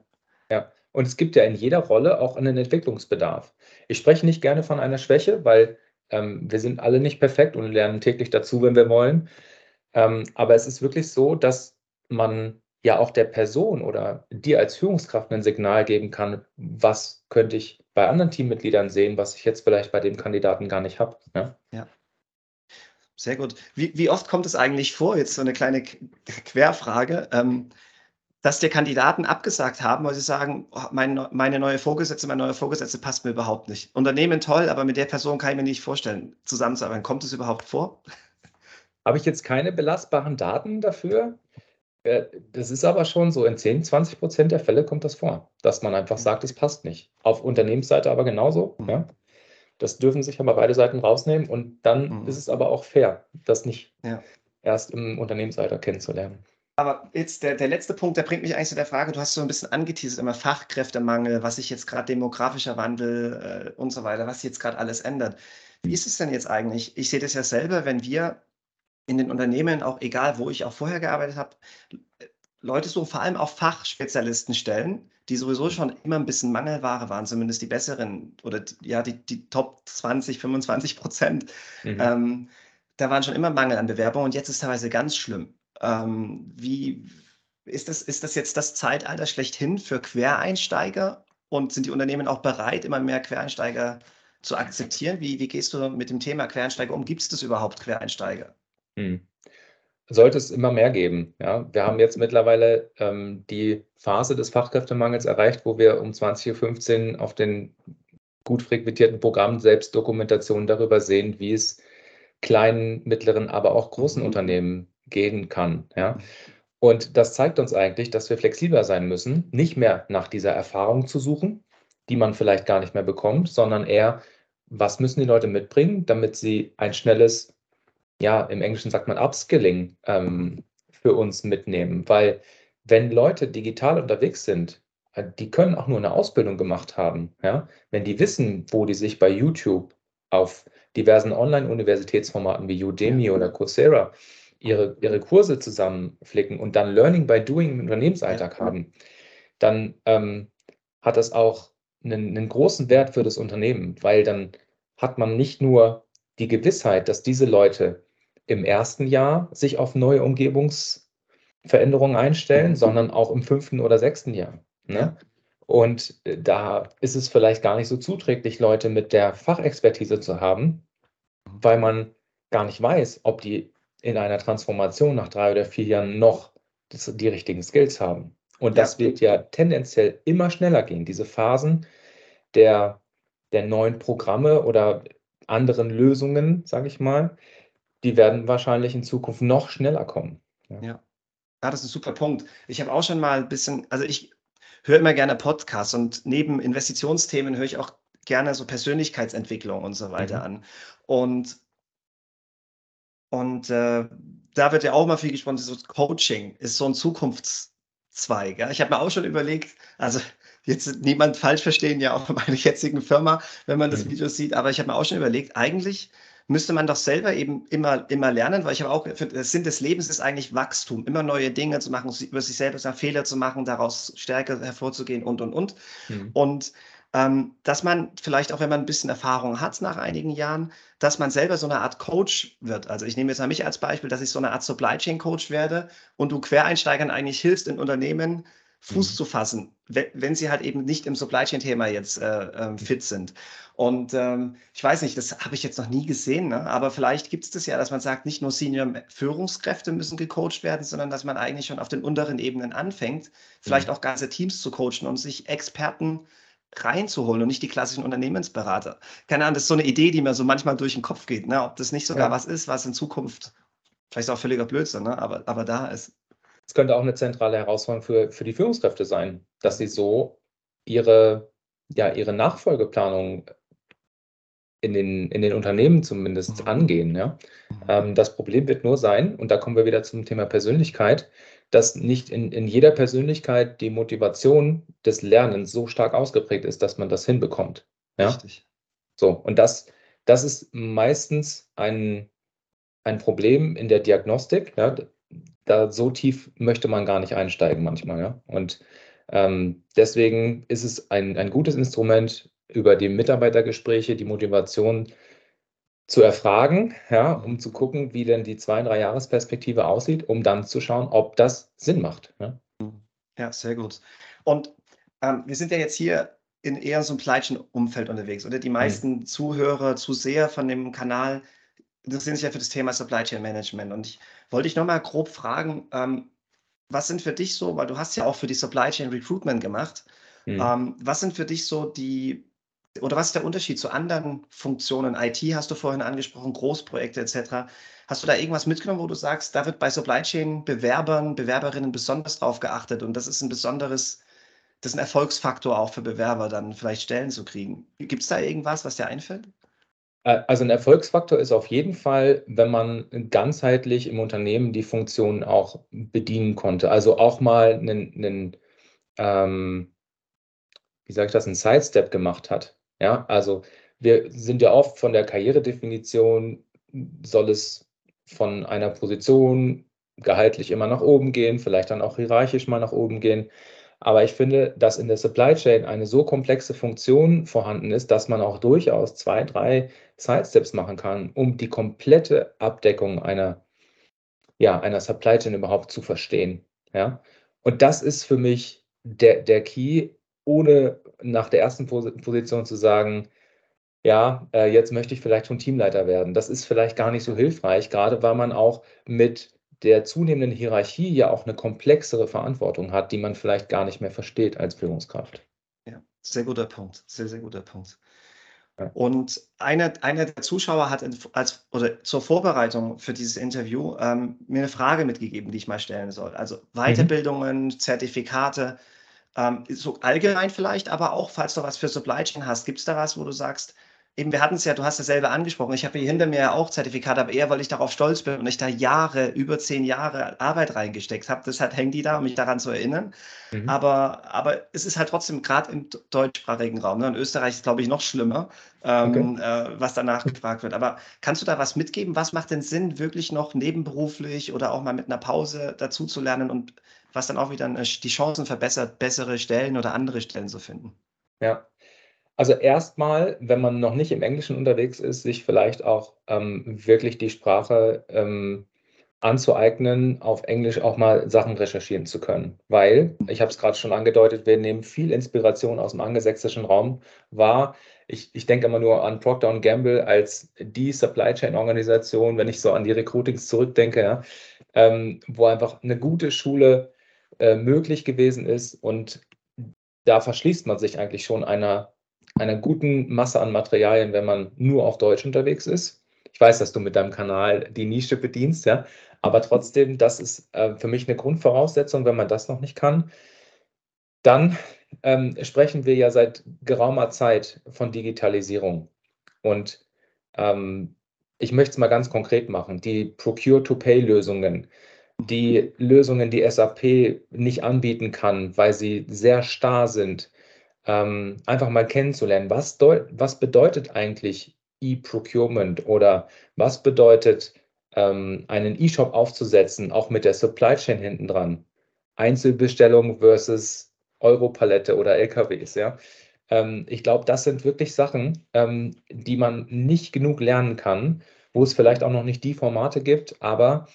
ja. und es gibt ja in jeder Rolle auch einen Entwicklungsbedarf. Ich spreche nicht gerne von einer Schwäche, weil ähm, wir sind alle nicht perfekt und lernen täglich dazu, wenn wir wollen. Ähm, aber es ist wirklich so, dass man ja auch der Person oder dir als Führungskraft ein Signal geben kann, was könnte ich bei anderen Teammitgliedern sehen, was ich jetzt vielleicht bei dem Kandidaten gar nicht habe. Ja? ja. Sehr gut. Wie, wie, oft kommt es eigentlich vor, jetzt so eine kleine Querfrage, ähm, dass dir Kandidaten abgesagt haben, weil sie sagen, oh, mein, meine neue Vorgesetzte, mein neuer Vorgesetzte passt mir überhaupt nicht. Unternehmen toll, aber mit der Person kann ich mir nicht vorstellen, zusammenzuarbeiten. Kommt es überhaupt vor? Habe ich jetzt keine belastbaren Daten dafür? Äh, das ist aber schon so, in 10, 20 Prozent der Fälle kommt das vor, dass man einfach mhm. sagt, es passt nicht. Auf Unternehmensseite aber genauso. Mhm. Ja. Das dürfen sich aber beide Seiten rausnehmen und dann mhm. ist es aber auch fair, das nicht ja. erst im Unternehmensalter kennenzulernen. Aber jetzt der, der letzte Punkt, der bringt mich eigentlich zu der Frage, du hast so ein bisschen angeteasert, immer Fachkräftemangel, was sich jetzt gerade demografischer Wandel äh, und so weiter, was sich jetzt gerade alles ändert. Wie ist es denn jetzt eigentlich? Ich sehe das ja selber, wenn wir in den Unternehmen, auch egal wo ich auch vorher gearbeitet habe, Leute suchen vor allem auch Fachspezialisten stellen, die sowieso schon immer ein bisschen Mangelware waren, zumindest die besseren oder die, ja, die, die Top 20, 25 Prozent. Mhm. Ähm, da waren schon immer Mangel an Bewerbungen und jetzt ist es teilweise ganz schlimm. Ähm, wie ist das, ist das jetzt das Zeitalter schlechthin für Quereinsteiger und sind die Unternehmen auch bereit, immer mehr Quereinsteiger zu akzeptieren? Wie, wie gehst du mit dem Thema Quereinsteiger um? Gibt es das überhaupt Quereinsteiger? Hm. Sollte es immer mehr geben. Ja? Wir haben jetzt mittlerweile ähm, die Phase des Fachkräftemangels erreicht, wo wir um 20.15 Uhr auf den gut frequentierten Programmen selbst Dokumentationen darüber sehen, wie es kleinen, mittleren, aber auch großen. Unternehmen gehen kann. Ja? Und das zeigt uns eigentlich, dass wir flexibler sein müssen, nicht mehr nach dieser Erfahrung zu suchen, die man vielleicht gar nicht mehr bekommt, sondern eher, was müssen die Leute mitbringen, damit sie ein schnelles ja, im Englischen sagt man Upskilling ähm, für uns mitnehmen, weil wenn Leute digital unterwegs sind, äh, die können auch nur eine Ausbildung gemacht haben. Ja? Wenn die wissen, wo die sich bei YouTube auf diversen Online-Universitätsformaten wie Udemy oder Coursera ihre, ihre Kurse zusammenflicken und dann Learning by Doing im Unternehmensalltag haben, dann ähm, hat das auch einen, einen großen Wert für das Unternehmen, weil dann hat man nicht nur die Gewissheit, dass diese Leute im ersten Jahr sich auf neue Umgebungsveränderungen einstellen, mhm. sondern auch im fünften oder sechsten Jahr. Ne? Und äh, da ist es vielleicht gar nicht so zuträglich, Leute mit der Fachexpertise zu haben, weil man gar nicht weiß, ob die in einer Transformation nach drei oder vier Jahren noch die richtigen Skills haben. Und das ja. wird ja tendenziell immer schneller gehen. Diese Phasen der, der neuen Programme oder anderen Lösungen, sage ich mal, die werden wahrscheinlich in Zukunft noch schneller kommen. Ja. ja. ja das ist ein super Punkt. Ich habe auch schon mal ein bisschen, also ich höre immer gerne Podcasts und neben Investitionsthemen höre ich auch gerne so Persönlichkeitsentwicklung und so weiter mhm. an. Und, und äh, da wird ja auch mal viel gesprochen, so Coaching ist so ein Zukunftszweig. Ja? Ich habe mir auch schon überlegt, also jetzt niemand falsch verstehen, ja auch bei meiner jetzigen Firma, wenn man das mhm. Video sieht, aber ich habe mir auch schon überlegt, eigentlich müsste man doch selber eben immer, immer lernen, weil ich habe auch, der Sinn des Lebens ist eigentlich Wachstum, immer neue Dinge zu machen, über sich selbst Fehler zu machen, daraus stärker hervorzugehen und, und, und. Mhm. Und ähm, dass man vielleicht auch, wenn man ein bisschen Erfahrung hat nach einigen Jahren, dass man selber so eine Art Coach wird. Also ich nehme jetzt mal mich als Beispiel, dass ich so eine Art Supply Chain Coach werde und du Quereinsteigern eigentlich hilfst in Unternehmen, Fuß mhm. zu fassen, wenn sie halt eben nicht im Supply Chain Thema jetzt äh, äh, fit sind. Und ähm, ich weiß nicht, das habe ich jetzt noch nie gesehen, ne? aber vielleicht gibt es das ja, dass man sagt, nicht nur Senior-Führungskräfte müssen gecoacht werden, sondern dass man eigentlich schon auf den unteren Ebenen anfängt, vielleicht mhm. auch ganze Teams zu coachen und sich Experten reinzuholen und nicht die klassischen Unternehmensberater. Keine Ahnung, das ist so eine Idee, die mir so manchmal durch den Kopf geht, ne? ob das nicht sogar ja. was ist, was in Zukunft, vielleicht ist auch völliger Blödsinn, ne? aber, aber da ist. Es könnte auch eine zentrale Herausforderung für, für die Führungskräfte sein, dass sie so ihre, ja, ihre Nachfolgeplanung in den, in den Unternehmen zumindest Mhm. angehen. Ja? Mhm. Ähm, das Problem wird nur sein, und da kommen wir wieder zum Thema Persönlichkeit, dass nicht in, in jeder Persönlichkeit die Motivation des Lernens so stark ausgeprägt ist, dass man das hinbekommt. Ja? Richtig. So, und das, das ist meistens ein, ein Problem in der Diagnostik. Ja? Da so tief möchte man gar nicht einsteigen manchmal. Ja? Und ähm, deswegen ist es ein, ein gutes Instrument, über die Mitarbeitergespräche die Motivation zu erfragen, ja, um zu gucken, wie denn die zwei, drei Jahresperspektive aussieht, um dann zu schauen, ob das Sinn macht. Ja, Ja, sehr gut. Und ähm, wir sind ja jetzt hier in eher so einem Pleitschen-Umfeld unterwegs, oder? Die meisten Zuhörer, Zuseher von dem Kanal interessieren sich ja für das Thema Supply Chain Management. Und ich wollte dich nochmal grob fragen, ähm, was sind für dich so, weil du hast ja auch für die Supply Chain Recruitment gemacht, Hm. ähm, was sind für dich so die, oder was ist der Unterschied zu anderen Funktionen? IT hast du vorhin angesprochen, Großprojekte etc. Hast du da irgendwas mitgenommen, wo du sagst, da wird bei Supply Chain Bewerbern, Bewerberinnen besonders drauf geachtet und das ist ein besonderes, das ist ein Erfolgsfaktor auch für Bewerber, dann vielleicht Stellen zu kriegen. Gibt es da irgendwas, was dir einfällt? Äh, Also ein Erfolgsfaktor ist auf jeden Fall, wenn man ganzheitlich im Unternehmen die Funktionen auch bedienen konnte. Also auch mal einen, einen ähm, wie sage ich das, einen Sidestep gemacht hat. Ja, also wir sind ja oft von der Karrieredefinition, soll es von einer Position gehaltlich immer nach oben gehen, vielleicht dann auch hierarchisch mal nach oben gehen. Aber ich finde, dass in der Supply Chain eine so komplexe Funktion vorhanden ist, dass man auch durchaus zwei, drei Sidesteps machen kann, um die komplette Abdeckung einer, ja, einer Supply Chain überhaupt zu verstehen. Ja? Und das ist für mich der, der Key, ohne nach der ersten Pos Position zu sagen, ja, äh, jetzt möchte ich vielleicht schon Teamleiter werden. Das ist vielleicht gar nicht so hilfreich, gerade weil man auch mit der zunehmenden Hierarchie ja auch eine komplexere Verantwortung hat, die man vielleicht gar nicht mehr versteht als Führungskraft. Ja, sehr guter Punkt. Sehr, sehr guter Punkt. Und einer, einer der Zuschauer hat als, oder zur Vorbereitung für dieses Interview ähm, mir eine Frage mitgegeben, die ich mal stellen soll. Also Weiterbildungen, Zertifikate, ähm, so allgemein vielleicht, aber auch, falls du was für Supply Chain hast, gibt es da was, wo du sagst, eben, wir hatten es ja, du hast es selber angesprochen, ich habe hier hinter mir ja auch Zertifikate, aber eher, weil ich darauf stolz bin und ich da Jahre, über zehn Jahre Arbeit reingesteckt habe. Deshalb hängen die da, um mich daran zu erinnern. Mhm. Aber, aber es ist halt trotzdem gerade im deutschsprachigen Raum. Ne? In Österreich ist es, glaube ich, noch schlimmer, ähm, äh, was danach gefragt wird. Aber kannst du da was mitgeben? Was macht denn Sinn, wirklich noch nebenberuflich oder auch mal mit einer Pause dazu zu lernen und was dann auch wieder eine, die Chancen verbessert, bessere Stellen oder andere Stellen zu finden? Ja. Also erstmal, wenn man noch nicht im Englischen unterwegs ist, sich vielleicht auch ähm, wirklich die Sprache ähm, anzueignen, auf Englisch auch mal Sachen recherchieren zu können. Weil, ich habe es gerade schon angedeutet, wir nehmen viel Inspiration aus dem angelsächsischen Raum wahr. Ich, ich denke immer nur an Procter Gamble als die Supply Chain Organisation, wenn ich so an die Recruitings zurückdenke, ja, ähm, wo einfach eine gute Schule äh, möglich gewesen ist und da verschließt man sich eigentlich schon einer, einer guten Masse an Materialien, wenn man nur auf Deutsch unterwegs ist. Ich weiß, dass du mit deinem Kanal die Nische bedienst, ja, aber trotzdem, das ist äh, für mich eine Grundvoraussetzung, wenn man das noch nicht kann. Dann ähm, sprechen wir ja seit geraumer Zeit von Digitalisierung. Und ähm, ich möchte es mal ganz konkret machen. Die Procure-to-Pay-Lösungen, die Lösungen, die SAP nicht anbieten kann, weil sie sehr starr sind, ähm, einfach mal kennenzulernen. Was, was bedeutet eigentlich E-Procurement oder was bedeutet ähm, einen E-Shop aufzusetzen, auch mit der Supply Chain hinten dran? Einzelbestellung versus Europalette oder LKWs, ja. Ähm, ich glaube, das sind wirklich Sachen, ähm, die man nicht genug lernen kann, wo es vielleicht auch noch nicht die Formate gibt, aber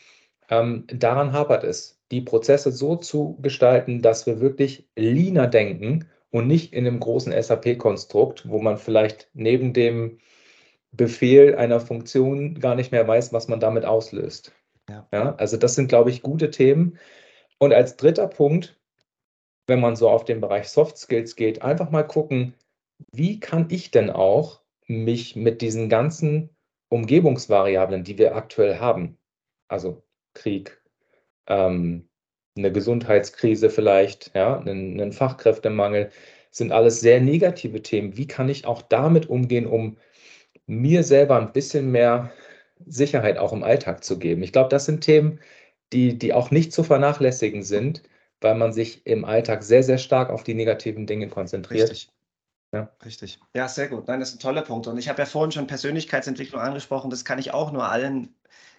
ähm, daran hapert es, die Prozesse so zu gestalten, dass wir wirklich leaner denken und nicht in einem großen SAP-Konstrukt, wo man vielleicht neben dem Befehl einer Funktion gar nicht mehr weiß, was man damit auslöst. Ja. Ja, also das sind, glaube ich, gute Themen. Und als dritter Punkt, wenn man so auf den Bereich Soft Skills geht, einfach mal gucken, wie kann ich denn auch mich mit diesen ganzen Umgebungsvariablen, die wir aktuell haben, also Krieg, ähm, eine Gesundheitskrise vielleicht, ja, einen, einen Fachkräftemangel, sind alles sehr negative Themen. Wie kann ich auch damit umgehen, um mir selber ein bisschen mehr Sicherheit auch im Alltag zu geben. Ich glaube, das sind Themen, die, die auch nicht zu vernachlässigen sind, weil man sich im Alltag sehr, sehr stark auf die negativen Dinge konzentriert. Richtig. Ja. Richtig. Ja, sehr gut. Nein, das ist ein toller Punkt. Und ich habe ja vorhin schon Persönlichkeitsentwicklung angesprochen. Das kann ich auch nur allen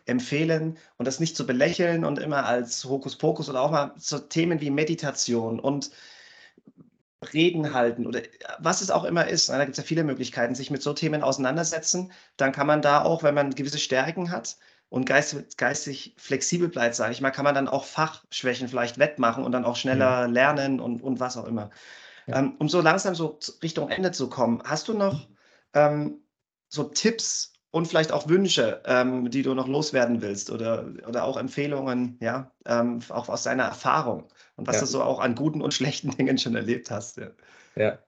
empfehlen und das nicht zu belächeln und immer als Hokuspokus oder auch mal so Themen wie Meditation und Reden halten oder was es auch immer ist. Da gibt es ja viele Möglichkeiten, sich mit so Themen auseinandersetzen. Dann kann man da auch, wenn man gewisse Stärken hat und geistig, geistig flexibel bleibt, sage ich mal, kann man dann auch Fachschwächen vielleicht wettmachen und dann auch schneller mhm. lernen und, und was auch immer. Ja. Ähm, um so langsam so Richtung Ende zu kommen, hast du noch ähm, so Tipps und vielleicht auch Wünsche, ähm, die du noch loswerden willst oder, oder auch Empfehlungen, ja, ähm, auch aus deiner Erfahrung und was ja. du so auch an guten und schlechten Dingen schon erlebt hast. Ja. ja.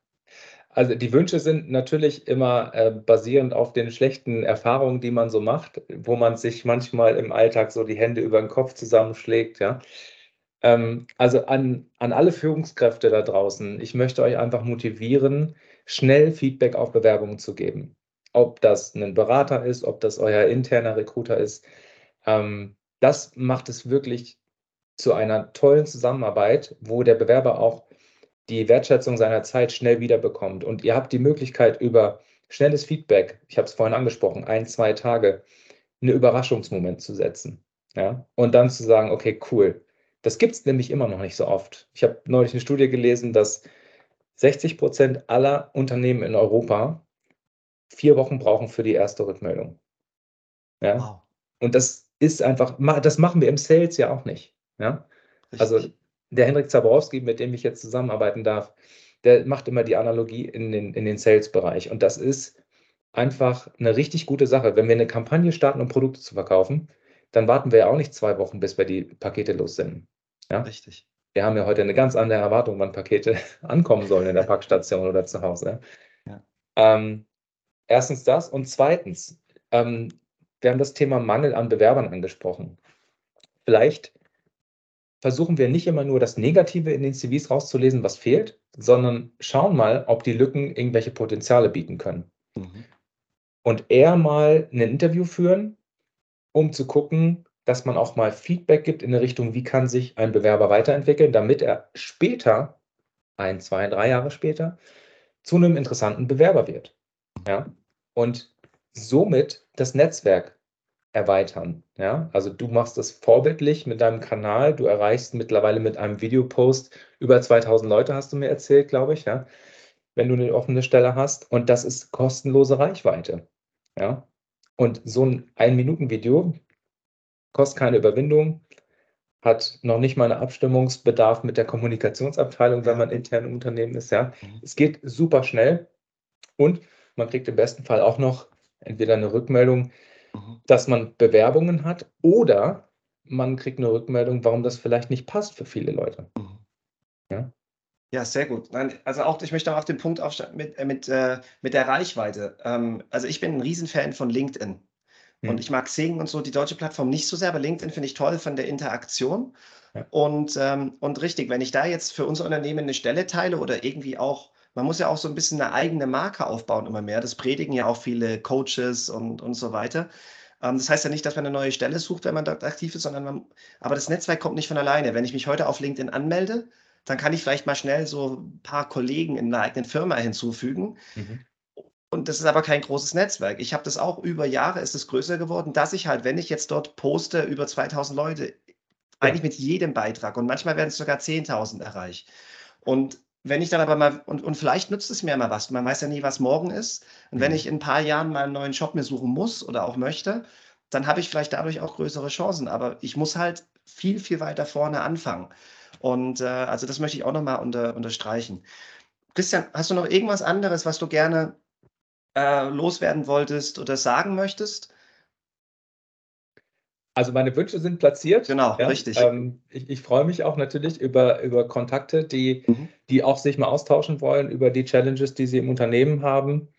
Also die Wünsche sind natürlich immer äh, basierend auf den schlechten Erfahrungen, die man so macht, wo man sich manchmal im Alltag so die Hände über den Kopf zusammenschlägt, ja. Ähm, also an, an alle Führungskräfte da draußen, ich möchte euch einfach motivieren, schnell Feedback auf Bewerbungen zu geben ob das ein Berater ist, ob das euer interner Recruiter ist. Ähm, das macht es wirklich zu einer tollen Zusammenarbeit, wo der Bewerber auch die Wertschätzung seiner Zeit schnell wiederbekommt. Und ihr habt die Möglichkeit, über schnelles Feedback, ich habe es vorhin angesprochen, ein, zwei Tage, einen Überraschungsmoment zu setzen. Ja? Und dann zu sagen, okay, cool. Das gibt es nämlich immer noch nicht so oft. Ich habe neulich eine Studie gelesen, dass 60 Prozent aller Unternehmen in Europa vier Wochen brauchen für die erste Rückmeldung. Ja. Wow. Und das ist einfach, das machen wir im Sales ja auch nicht. Ja. Also der Hendrik Zaborowski, mit dem ich jetzt zusammenarbeiten darf, der macht immer die Analogie in den, in den Sales-Bereich. Und das ist einfach eine richtig gute Sache. Wenn wir eine Kampagne starten, um Produkte zu verkaufen, dann warten wir ja auch nicht zwei Wochen, bis wir die Pakete lossenden. Ja? Richtig. Wir haben ja heute eine ganz andere Erwartung, wann Pakete ankommen sollen in der Packstation oder zu Hause. Ja. Ähm, Erstens das und zweitens, ähm, wir haben das Thema Mangel an Bewerbern angesprochen. Vielleicht versuchen wir nicht immer nur das Negative in den CVs rauszulesen, was fehlt, sondern schauen mal, ob die Lücken irgendwelche Potenziale bieten können. Mhm. Und eher mal ein Interview führen, um zu gucken, dass man auch mal Feedback gibt in der Richtung, wie kann sich ein Bewerber weiterentwickeln, damit er später, ein, zwei, drei Jahre später, zu einem interessanten Bewerber wird. Ja? Und somit das Netzwerk erweitern. Ja? Also du machst das vorbildlich mit deinem Kanal. Du erreichst mittlerweile mit einem Videopost über 2000 Leute, hast du mir erzählt, glaube ich, ja? wenn du eine offene Stelle hast. Und das ist kostenlose Reichweite. Ja? Und so ein Ein-Minuten-Video kostet keine Überwindung, hat noch nicht mal einen Abstimmungsbedarf mit der Kommunikationsabteilung, wenn man intern im Unternehmen ist. Ja? Mhm. Es geht super schnell und man kriegt im besten Fall auch noch entweder eine Rückmeldung, mhm. dass man Bewerbungen hat oder man kriegt eine Rückmeldung, warum das vielleicht nicht passt für viele Leute. Mhm. Ja? Ja, sehr gut. also auch, ich möchte auch auf den Punkt aufsteigen mit, äh, mit, äh, mit der Reichweite. Ähm, also ich bin ein Riesenfan von LinkedIn. Und hm. ich mag Sing und so, die deutsche Plattform nicht so sehr, aber LinkedIn finde ich toll von der Interaktion. Ja. Und, ähm, und richtig, wenn ich da jetzt für unser Unternehmen eine Stelle teile oder irgendwie auch man muss ja auch so ein bisschen eine eigene Marke aufbauen immer mehr. Das predigen ja auch viele Coaches und, und so weiter. Ähm, das heißt ja nicht, dass man eine neue Stelle sucht, wenn man dort aktiv ist, sondern man, aber das Netzwerk kommt nicht von alleine. Wenn ich mich heute auf LinkedIn anmelde, dann kann ich vielleicht mal schnell so ein paar Kollegen in einer eigenen Firma hinzufügen. Mhm. Und das ist aber kein großes Netzwerk. Ich habe das auch über Jahre, ist es größer geworden, dass ich halt, wenn ich jetzt dort poste, über 2000 Leute, eigentlich mit jedem Beitrag und manchmal werden es sogar 10.000 erreicht. Und wenn ich dann aber mal, und, und vielleicht nützt es mir mal was, man weiß ja nie, was morgen ist. Und wenn mhm. ich in ein paar Jahren mal einen neuen Job mir suchen muss oder auch möchte, dann habe ich vielleicht dadurch auch größere Chancen. Aber ich muss halt viel, viel weiter vorne anfangen. Und äh, also das möchte ich auch nochmal unter, unterstreichen. Christian, hast du noch irgendwas anderes, was du gerne äh, loswerden wolltest oder sagen möchtest? Also meine Wünsche sind platziert. Genau, ja. richtig. Ähm, ich, ich freue mich auch natürlich über, über Kontakte, die, mhm. die auch sich mal austauschen wollen über die Challenges, die sie im Unternehmen haben.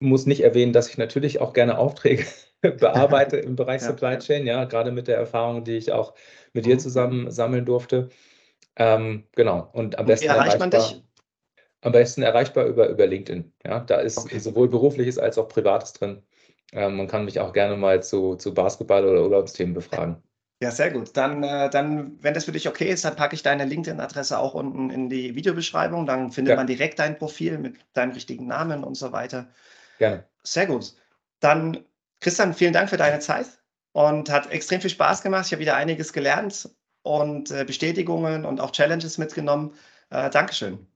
Ich muss nicht erwähnen, dass ich natürlich auch gerne Aufträge bearbeite im Bereich ja, Supply Chain, ja, gerade mit der Erfahrung, die ich auch mit dir mhm. zusammen sammeln durfte. Ähm, genau. Und am besten. Wie erreicht man dich? am besten erreichbar über, über LinkedIn. Ja, da ist okay. sowohl berufliches als auch privates drin. Ähm, man kann mich auch gerne mal zu, zu Basketball oder Urlaubsthemen befragen. Ja, sehr gut. Dann, äh, dann, wenn das für dich okay ist, dann packe ich deine LinkedIn-Adresse auch unten in die Videobeschreibung. Dann findet ja. man direkt dein Profil mit deinem richtigen Namen und so weiter. Gerne. Sehr gut. Dann, Christian, vielen Dank für deine Zeit und hat extrem viel Spaß gemacht. Ich habe wieder einiges gelernt und äh, Bestätigungen und auch Challenges mitgenommen. Äh, Dankeschön.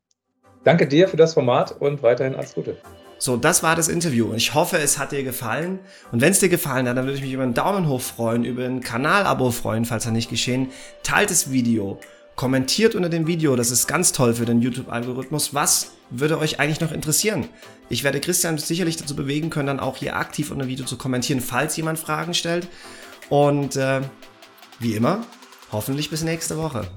Danke dir für das Format und weiterhin alles Gute. So, das war das Interview. Ich hoffe, es hat dir gefallen. Und wenn es dir gefallen hat, dann würde ich mich über einen Daumen hoch freuen, über ein Kanalabo freuen, falls er nicht geschehen. Teilt das Video, kommentiert unter dem Video, das ist ganz toll für den YouTube-Algorithmus. Was würde euch eigentlich noch interessieren? Ich werde Christian sicherlich dazu bewegen können, dann auch hier aktiv unter dem Video zu kommentieren, falls jemand Fragen stellt. Und äh, wie immer, hoffentlich bis nächste Woche.